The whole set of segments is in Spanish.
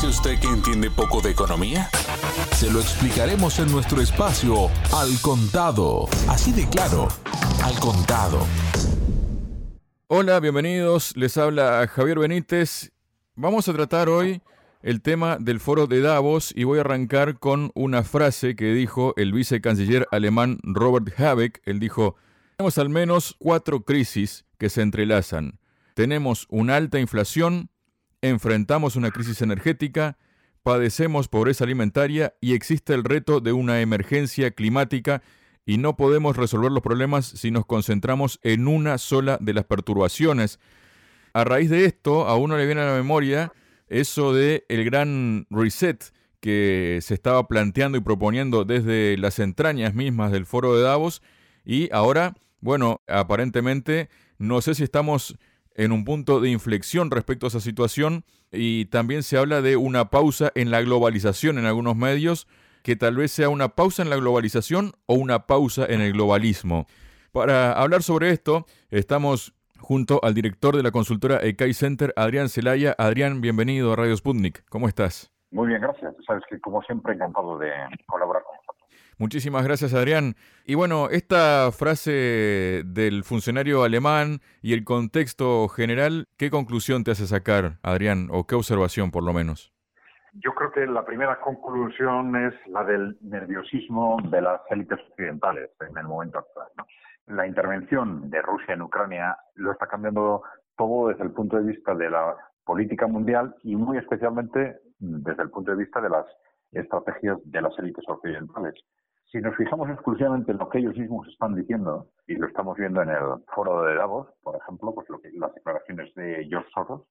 dice usted que entiende poco de economía? Se lo explicaremos en nuestro espacio Al Contado. Así de claro, Al Contado. Hola, bienvenidos. Les habla Javier Benítez. Vamos a tratar hoy el tema del foro de Davos y voy a arrancar con una frase que dijo el vicecanciller alemán Robert Habeck. Él dijo, tenemos al menos cuatro crisis que se entrelazan. Tenemos una alta inflación, enfrentamos una crisis energética, padecemos pobreza alimentaria y existe el reto de una emergencia climática y no podemos resolver los problemas si nos concentramos en una sola de las perturbaciones. A raíz de esto, a uno le viene a la memoria eso de el gran reset que se estaba planteando y proponiendo desde las entrañas mismas del foro de Davos y ahora, bueno, aparentemente no sé si estamos en un punto de inflexión respecto a esa situación y también se habla de una pausa en la globalización en algunos medios, que tal vez sea una pausa en la globalización o una pausa en el globalismo. Para hablar sobre esto, estamos junto al director de la consultora ECAI Center, Adrián Celaya. Adrián, bienvenido a Radio Sputnik. ¿Cómo estás? Muy bien, gracias. Sabes que como siempre encantado de colaborar Muchísimas gracias, Adrián. Y bueno, esta frase del funcionario alemán y el contexto general, ¿qué conclusión te hace sacar, Adrián, o qué observación por lo menos? Yo creo que la primera conclusión es la del nerviosismo de las élites occidentales en el momento actual. La intervención de Rusia en Ucrania lo está cambiando todo desde el punto de vista de la política mundial y muy especialmente desde el punto de vista de las estrategias de las élites occidentales. Si nos fijamos exclusivamente en lo que ellos mismos están diciendo, y lo estamos viendo en el foro de Davos, por ejemplo, pues lo que, las declaraciones de George Soros,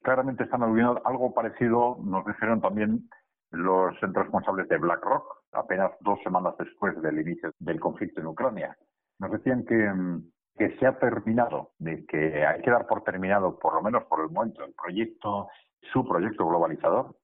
claramente están aludiendo algo parecido, nos dijeron también los responsables de BlackRock, apenas dos semanas después del inicio del conflicto en Ucrania. Nos decían que, se ha terminado, que hay que dar por terminado, por lo menos por el momento, el proyecto, su proyecto globalizador,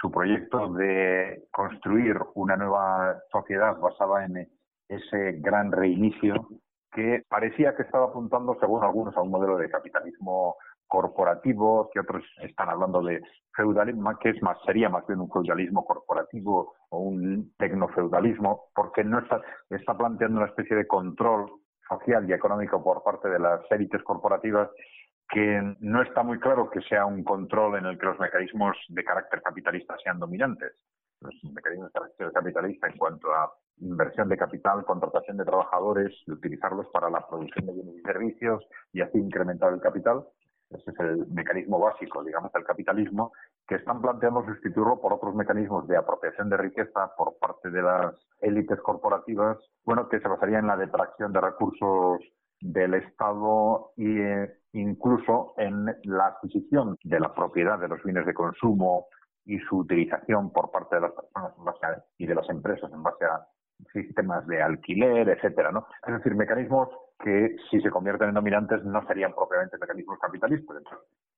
su proyecto de construir una nueva sociedad basada en ese gran reinicio que parecía que estaba apuntando, según algunos, a un modelo de capitalismo corporativo, que otros están hablando de feudalismo, que es más, sería más bien un feudalismo corporativo o un tecnofeudalismo, porque no está, está planteando una especie de control social y económico por parte de las élites corporativas que no está muy claro que sea un control en el que los mecanismos de carácter capitalista sean dominantes. Los mecanismos de carácter capitalista en cuanto a inversión de capital, contratación de trabajadores y utilizarlos para la producción de bienes y servicios y así incrementar el capital. Ese es el mecanismo básico, digamos, del capitalismo, que están planteando sustituirlo por otros mecanismos de apropiación de riqueza por parte de las élites corporativas, bueno, que se basaría en la detracción de recursos del Estado e incluso en la adquisición de la propiedad de los bienes de consumo y su utilización por parte de las personas y de las empresas en base a sistemas de alquiler, etcétera, ¿no? Es decir, mecanismos que si se convierten en dominantes no serían propiamente mecanismos capitalistas.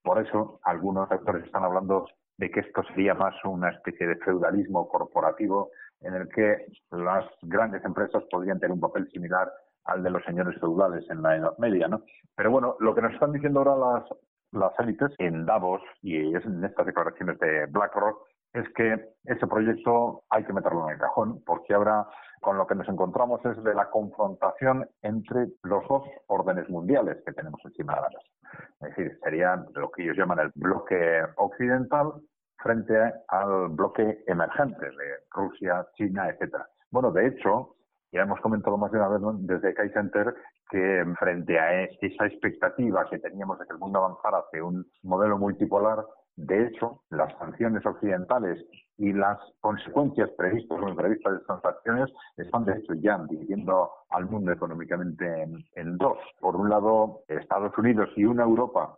por eso algunos autores están hablando de que esto sería más una especie de feudalismo corporativo en el que las grandes empresas podrían tener un papel similar al de los señores feudales en la Edad Media, ¿no? Pero bueno, lo que nos están diciendo ahora las, las élites en Davos y es en estas declaraciones de BlackRock es que ese proyecto hay que meterlo en el cajón, porque ahora con lo que nos encontramos es de la confrontación entre los dos órdenes mundiales que tenemos encima de la mesa. Es decir, sería lo que ellos llaman el bloque occidental frente al bloque emergente de Rusia, China, etcétera. Bueno, de hecho, ya hemos comentado más de una vez desde Kai Center que frente a esa expectativa que teníamos de que el mundo avanzara hacia un modelo multipolar, de hecho, las sanciones occidentales y las consecuencias previstas o imprevistas de estas sanciones están, de hecho, ya dividiendo al mundo económicamente en, dos. Por un lado, Estados Unidos y una Europa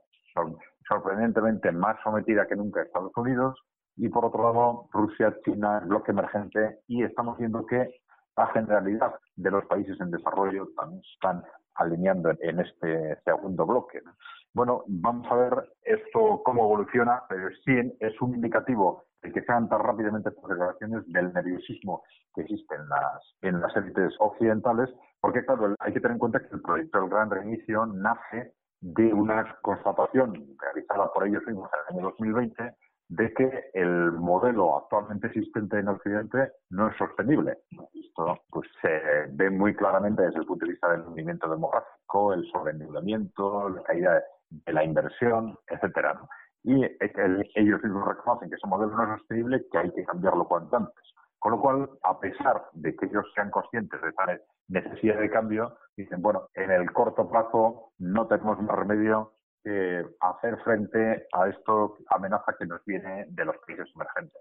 sorprendentemente más sometida que nunca a Estados Unidos, y por otro lado, Rusia, China, el bloque emergente, y estamos viendo que la generalidad de los países en desarrollo también están alineando en este segundo bloque. Bueno, vamos a ver esto cómo evoluciona, pero sí es un indicativo de que sean tan rápidamente estas declaraciones del nerviosismo que existe en las, en las élites occidentales, porque claro, hay que tener en cuenta que el proyecto del Gran Reinicio nace de una constatación realizada por ellos mismos en el año 2020 de que el modelo actualmente existente en Occidente no es sostenible. Esto pues se ve muy claramente desde el punto de vista del movimiento demográfico, el sobreendeudamiento, la caída de la inversión, etcétera. Y ellos mismos reconocen que ese modelo no es sostenible, que hay que cambiarlo cuanto antes. Con lo cual, a pesar de que ellos sean conscientes de esa necesidad de cambio, dicen, bueno, en el corto plazo no tenemos más remedio que hacer frente a esta amenaza que nos viene de los países emergentes.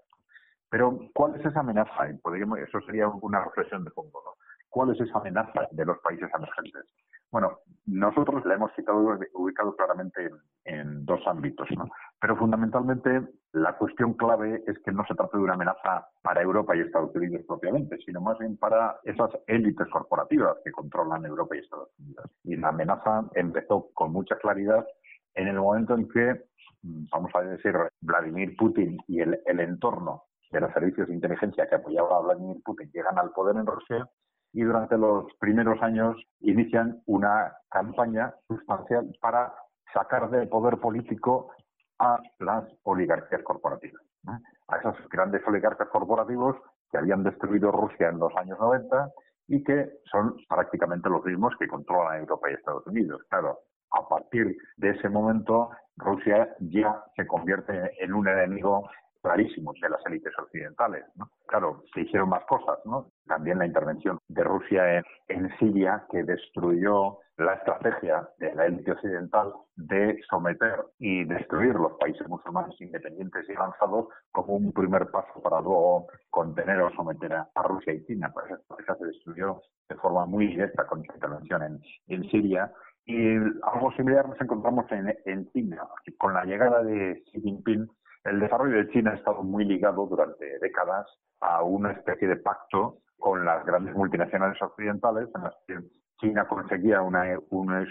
Pero, ¿cuál es esa amenaza? eso sería una reflexión de fondo. ¿Cuál es esa amenaza de los países emergentes? Bueno, nosotros la hemos citado, ubicado claramente en, dos ámbitos, ¿no? pero fundamentalmente la cuestión clave es que no se trata de una amenaza para Europa y Estados Unidos propiamente, sino más bien para esas élites corporativas que controlan Europa y Estados Unidos. Y la amenaza empezó con mucha claridad en el momento en que, vamos a decir, Vladimir Putin y el, el entorno de los servicios de inteligencia que apoyaba a Vladimir Putin llegan al poder en Rusia y durante los primeros años inician una campaña sustancial para sacar del poder político a las oligarquías corporativas, a esos grandes oligarcas corporativos que habían destruido Rusia en los años 90 y que son prácticamente los mismos que controlan Europa y Estados Unidos. Claro, a partir de ese momento Rusia ya se convierte en un enemigo clarísimos de las élites occidentales. Claro, se hicieron más cosas, ¿no? También la intervención de Rusia en, Siria, que destruyó la estrategia de la élite occidental de someter y destruir los países musulmanes independientes y avanzados como un primer paso para luego contener o someter a, Rusia y China. Esa se destruyó de forma muy directa con esta intervención en, en Siria. Y algo similar nos encontramos en, China. Con la llegada de Xi Jinping, el desarrollo de China ha estado muy ligado durante décadas a una especie de pacto con las grandes multinacionales occidentales en las que China conseguía una,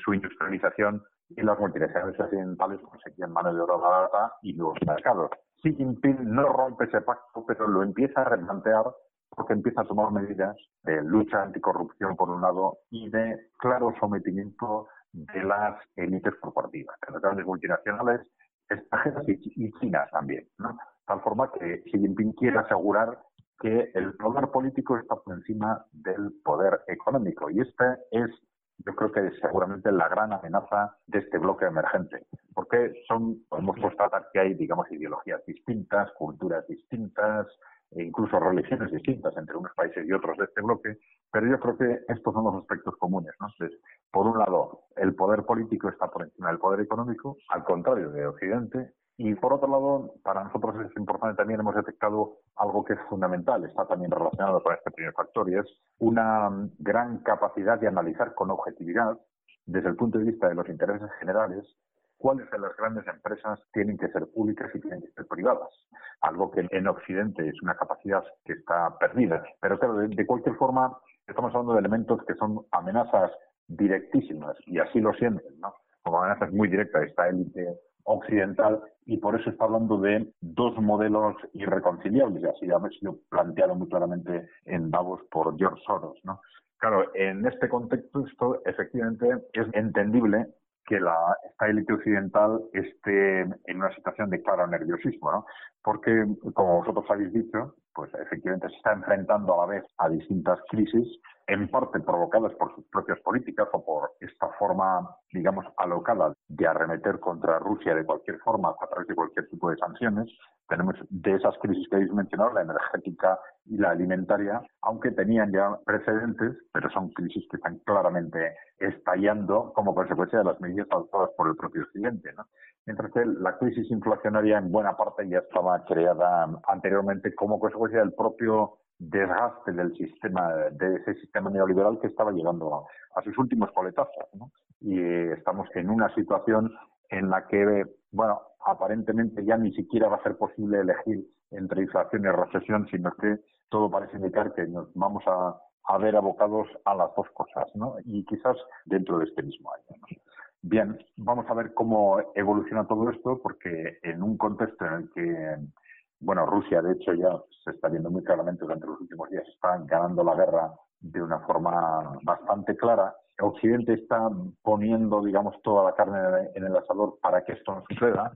su industrialización y las multinacionales occidentales conseguían mano de obra barata y nuevos mercados. Xi Jinping no rompe ese pacto, pero lo empieza a replantear porque empieza a tomar medidas de lucha anticorrupción por un lado y de claro sometimiento de las élites corporativas, de las grandes multinacionales extranjeras y, chinas también, ¿no? Tal forma que Xi Jinping quiere asegurar que el poder político está por encima del poder económico. Y esta es, yo creo que seguramente la gran amenaza de este bloque emergente. Porque son, podemos constatar que hay, digamos, ideologías distintas, culturas distintas, e incluso religiones distintas entre unos países y otros de este bloque, pero yo creo que estos son los aspectos comunes. ¿no? Por un lado, el poder político está por encima del poder económico, al contrario de Occidente, y por otro lado, para nosotros es importante también, hemos detectado algo que es fundamental, está también relacionado con este primer factor, y es una gran capacidad de analizar con objetividad, desde el punto de vista de los intereses generales, cuáles de las grandes empresas tienen que ser públicas y tienen que ser privadas. Algo que en Occidente es una capacidad que está perdida. Pero claro, de, cualquier forma, estamos hablando de elementos que son amenazas directísimas y así lo sienten, ¿no? Como amenazas muy directas de esta élite occidental y por eso está hablando de dos modelos irreconciliables y así ha sido planteado muy claramente en Davos por George Soros, ¿no? Claro, en este contexto efectivamente es entendible que la, esta élite occidental esté en una situación de claro nerviosismo, ¿no? Porque, como vosotros habéis dicho, pues efectivamente se está enfrentando a la vez a distintas crisis, en parte provocadas por sus propias políticas o por esta forma, digamos, alocada de arremeter contra Rusia de cualquier forma a través de cualquier tipo de sanciones. Tenemos de esas crisis que habéis mencionado, la energética y la alimentaria, aunque tenían ya precedentes, pero son crisis que están claramente estallando como consecuencia de las medidas adoptadas por el propio Occidente. ¿no? mientras que la crisis inflacionaria en buena parte ya estaba creada anteriormente como consecuencia del propio desgaste del sistema, de ese sistema neoliberal que estaba llegando a, sus últimos coletazos. Y estamos en una situación en la que, bueno, aparentemente ya ni siquiera va a ser posible elegir entre inflación y recesión, sino que todo parece indicar que nos vamos a, a ver abocados a las dos cosas, ¿no? Y quizás dentro de este mismo año. Bien, vamos a ver cómo evoluciona todo esto, porque en un contexto en el que, bueno, Rusia, de hecho, ya se está viendo muy claramente durante los últimos días, está ganando la guerra de una forma bastante clara. Occidente está poniendo, digamos, toda la carne en el asador para que esto no suceda,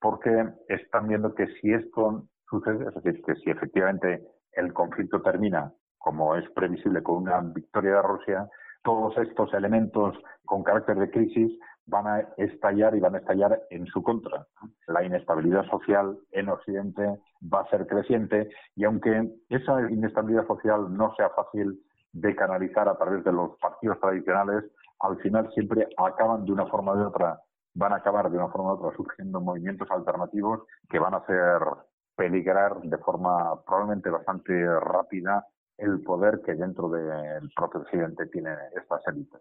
porque están viendo que si esto sucede, es decir, que si efectivamente el conflicto termina, como es previsible, con una victoria de Rusia, todos estos elementos con carácter de crisis van a estallar y van a estallar en su contra. La inestabilidad social en Occidente va a ser creciente y aunque esa inestabilidad social no sea fácil de canalizar a través de los partidos tradicionales, al final siempre acaban de una forma de otra, van a acabar de una forma u otra surgiendo movimientos alternativos que van a hacer peligrar de forma probablemente bastante rápida el poder que dentro del propio Occidente tiene estas élites.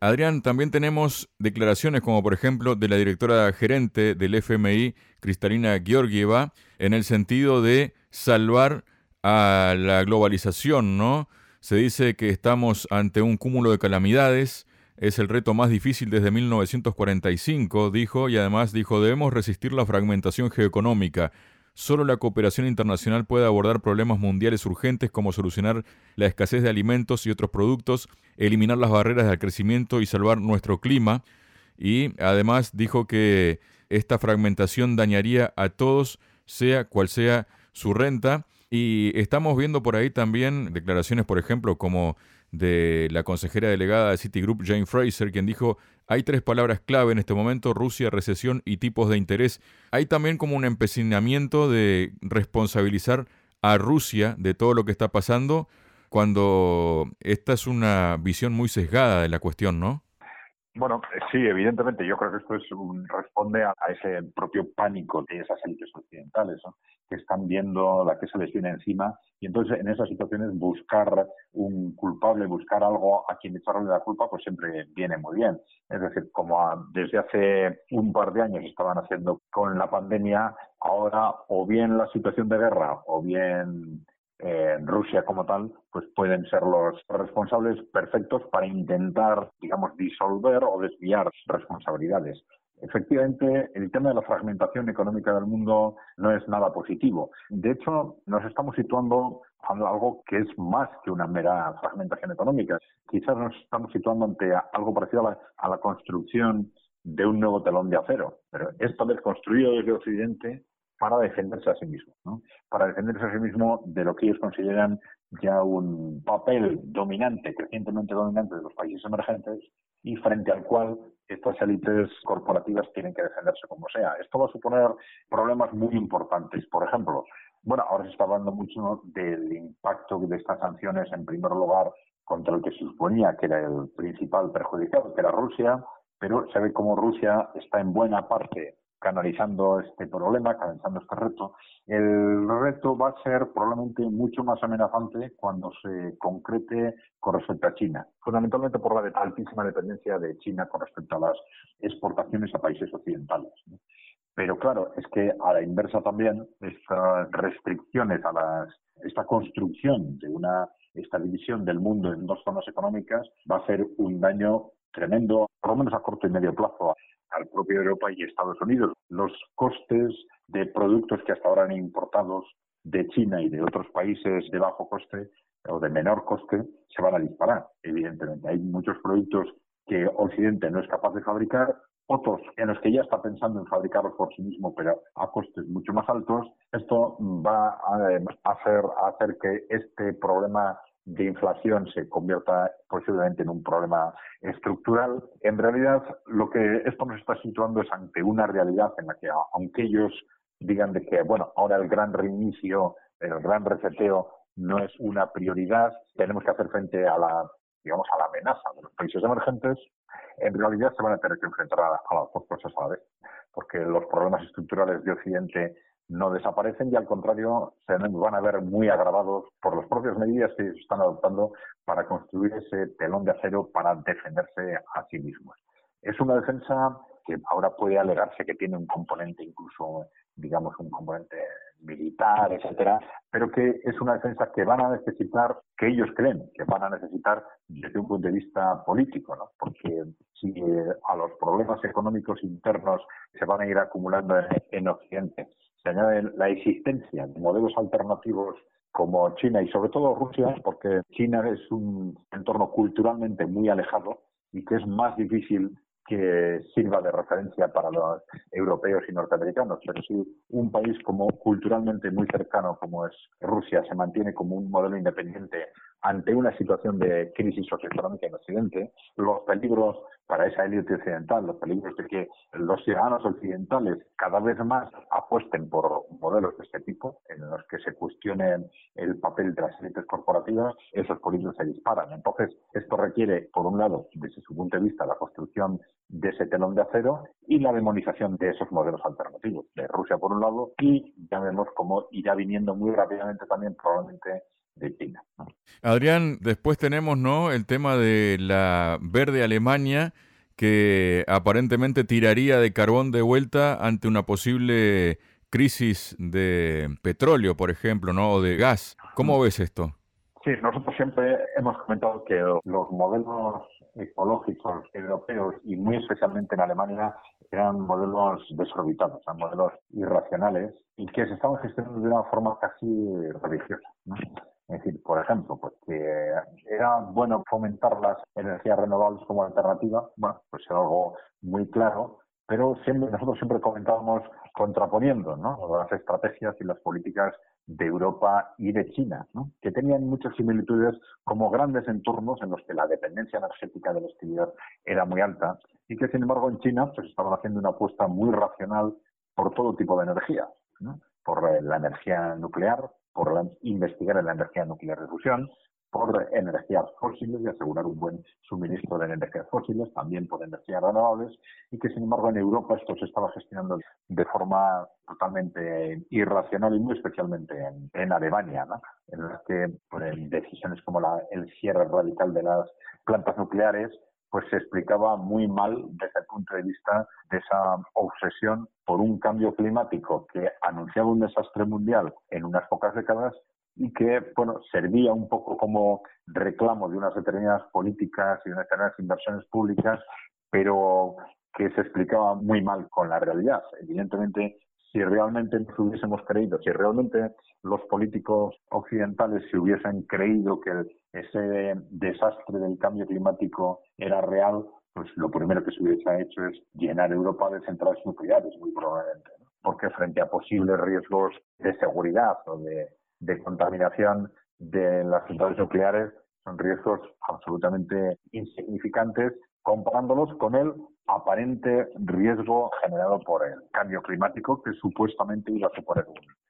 Adrián, también tenemos declaraciones como por ejemplo de la directora gerente del FMI, Cristalina Georgieva, en el sentido de salvar a la globalización, ¿no? Se dice que estamos ante un cúmulo de calamidades, es el reto más difícil desde 1945, dijo, y además dijo, debemos resistir la fragmentación geoeconómica. Solo la cooperación internacional puede abordar problemas mundiales urgentes como solucionar la escasez de alimentos y otros productos, eliminar las barreras del crecimiento y salvar nuestro clima. Y además dijo que esta fragmentación dañaría a todos, sea cual sea su renta. Y estamos viendo por ahí también declaraciones, por ejemplo, como de la consejera delegada de Citigroup, Jane Fraser, quien dijo, hay tres palabras clave en este momento, Rusia, recesión y tipos de interés. Hay también como un empecinamiento de responsabilizar a Rusia de todo lo que está pasando, cuando esta es una visión muy sesgada de la cuestión, ¿no? Bueno, sí, evidentemente. Yo creo que esto es un, responde a, ese propio pánico de esas élites occidentales, que están viendo la que se les viene encima y entonces en esas situaciones buscar un culpable, buscar algo a quien echarle la culpa, pues siempre viene muy bien. Es decir, como desde hace un par de años estaban haciendo con la pandemia, ahora o bien la situación de guerra o bien en Rusia como tal, pues pueden ser los responsables perfectos para intentar, digamos, disolver o desviar responsabilidades. Efectivamente, el tema de la fragmentación económica del mundo no es nada positivo. De hecho, nos estamos situando ante algo que es más que una mera fragmentación económica. Quizás nos estamos situando ante algo parecido a la, a la construcción de un nuevo telón de acero, pero esta vez construido desde Occidente para defenderse a sí mismo, ¿no? para defenderse a sí mismo de lo que ellos consideran ya un papel dominante, crecientemente dominante de los países emergentes y frente al cual estas élites corporativas tienen que defenderse como sea. Esto va a suponer problemas muy importantes. Por ejemplo, bueno, ahora se está hablando mucho del impacto de estas sanciones, en primer lugar, contra el que se suponía que era el principal perjudicado, que era Rusia, pero se ve como Rusia está en buena parte canalizando este problema, canalizando este reto. El reto va a ser probablemente mucho más amenazante cuando se concrete con respecto a China, fundamentalmente por la altísima dependencia de China con respecto a las exportaciones a países occidentales. Pero claro, es que a la inversa también, estas restricciones a las, esta construcción de una, esta división del mundo en dos zonas económicas va a ser un daño tremendo, por lo menos a corto y medio plazo, al propio Europa y Estados Unidos. Los costes de productos que hasta ahora han importados de China y de otros países de bajo coste o de menor coste se van a disparar, evidentemente. Hay muchos productos que Occidente no es capaz de fabricar, otros en los que ya está pensando en fabricarlos por sí mismo, pero a costes mucho más altos. Esto va a hacer, a hacer que este problema de inflación se convierta posiblemente en un problema estructural. En realidad, lo que esto nos está situando es ante una realidad en la que, aunque ellos digan de que, bueno, ahora el gran reinicio, el gran reseteo no es una prioridad, tenemos que hacer frente a la, digamos, a la amenaza de los países emergentes, en realidad se van a tener que enfrentar a, a las dos cosas a la vez, porque los problemas estructurales de Occidente no desaparecen y al contrario se van a ver muy agravados por las propias medidas que están adoptando para construir ese telón de acero para defenderse a sí mismos. Es una defensa que ahora puede alegarse que tiene un componente incluso, digamos, un componente militar, etcétera, pero que es una defensa que van a necesitar, que ellos creen que van a necesitar desde un punto de vista político, ¿no? Porque si a los problemas económicos internos se van a ir acumulando en Occidente se añade la existencia de modelos alternativos como China y sobre todo Rusia, porque China es un entorno culturalmente muy alejado y que es más difícil que sirva de referencia para los europeos y norteamericanos, pero si un país como culturalmente muy cercano como es Rusia se mantiene como un modelo independiente ante una situación de crisis socioeconómica en Occidente, los peligros para esa élite occidental, los peligros de que los ciudadanos occidentales cada vez más apuesten por modelos de este tipo, en los que se cuestionen el papel de las élites corporativas, esos peligros se disparan. Entonces, esto requiere, por un lado, desde su punto de vista, la construcción de ese telón de acero y la demonización de esos modelos alternativos, de Rusia por un lado, y ya vemos cómo irá viniendo muy rápidamente también probablemente de China. Adrián, después tenemos ¿no? el tema de la verde Alemania que aparentemente tiraría de carbón de vuelta ante una posible crisis de petróleo, por ejemplo, ¿no? o de gas. ¿Cómo ves esto? Sí, nosotros siempre hemos comentado que los modelos ecológicos europeos y muy especialmente en Alemania eran modelos desorbitados, eran modelos irracionales y que se estaban gestionando de una forma casi religiosa. Es decir, por ejemplo, pues que era bueno fomentar las energías renovables como alternativa, bueno, pues era algo muy claro, pero siempre nosotros siempre comentábamos contraponiendo ¿no? las estrategias y las políticas de Europa y de China, ¿no? que tenían muchas similitudes como grandes entornos en los que la dependencia energética del exterior era muy alta y que, sin embargo, en China pues, estaban haciendo una apuesta muy racional por todo tipo de energía, ¿no? Por la energía nuclear, por investigar en la energía nuclear de fusión, por energías fósiles y asegurar un buen suministro de energías fósiles, también por energías renovables, y que sin embargo en Europa esto se estaba gestionando de forma totalmente irracional y muy especialmente en, Alemania, en las que por decisiones como la, el cierre radical de las plantas nucleares pues se explicaba muy mal desde el punto de vista de esa obsesión por un cambio climático que anunciaba un desastre mundial en unas pocas décadas y que bueno servía un poco como reclamo de unas determinadas políticas y unas determinadas inversiones públicas, pero que se explicaba muy mal con la realidad. Evidentemente, si realmente nos hubiésemos creído, si realmente los políticos occidentales se hubiesen creído que ese desastre del cambio climático era real, pues lo primero que se hubiese hecho es llenar Europa de centrales nucleares, muy probablemente, porque frente a posibles riesgos de seguridad o de, contaminación de las centrales nucleares, son riesgos absolutamente insignificantes comparándolos con el aparente riesgo generado por el cambio climático que supuestamente iba a suponer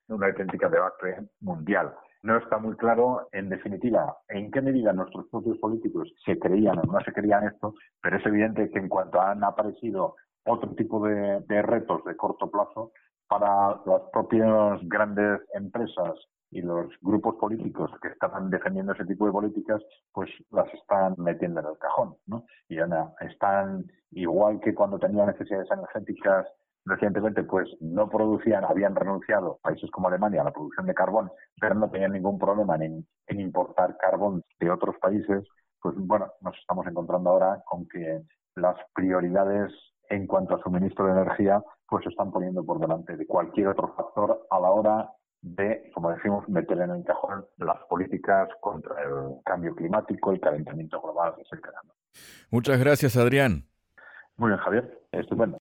una auténtica debate mundial. No está muy claro, en definitiva, en qué medida nuestros propios políticos se creían o no se creían esto, pero es evidente que en cuanto han aparecido otro tipo de, de retos de corto plazo, para las propias grandes empresas y los grupos políticos que estaban defendiendo ese tipo de políticas, pues las están metiendo en el cajón, ¿no? Y están igual que cuando tenían necesidades energéticas recientemente, pues no producían, habían renunciado países como Alemania a la producción de carbón, pero no tenían ningún problema en, en importar carbón de otros países, pues bueno, nos estamos encontrando ahora con que las prioridades en cuanto a suministro de energía, pues se están poniendo por delante de cualquier otro factor a la hora de, como decimos, meter en el cajón las políticas contra el cambio climático, el calentamiento global, etc. Muchas gracias, Adrián. Muy bien, Javier. Estupendo.